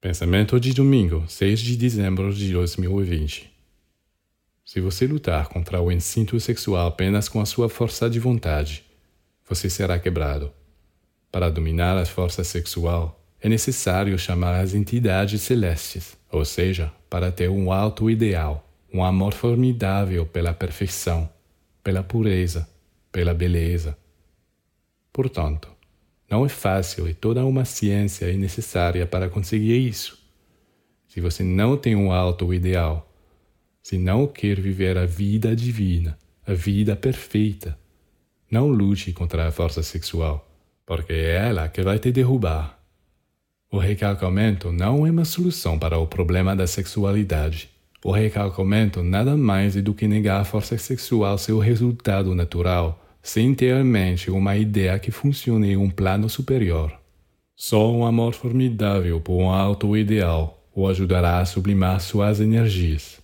Pensamento de domingo, 6 de dezembro de 2020. Se você lutar contra o instinto sexual apenas com a sua força de vontade, você será quebrado. Para dominar a força sexual, é necessário chamar as entidades celestes, ou seja, para ter um alto ideal, um amor formidável pela perfeição, pela pureza, pela beleza. Portanto, não é fácil e toda uma ciência é necessária para conseguir isso. Se você não tem um alto ideal, se não quer viver a vida divina, a vida perfeita, não lute contra a força sexual, porque é ela que vai te derrubar. O recalcamento não é uma solução para o problema da sexualidade. O recalcamento nada mais é do que negar a força sexual seu resultado natural sem ter em mente uma ideia que funcione em um plano superior. Só um amor formidável por um alto ideal o ajudará a sublimar suas energias.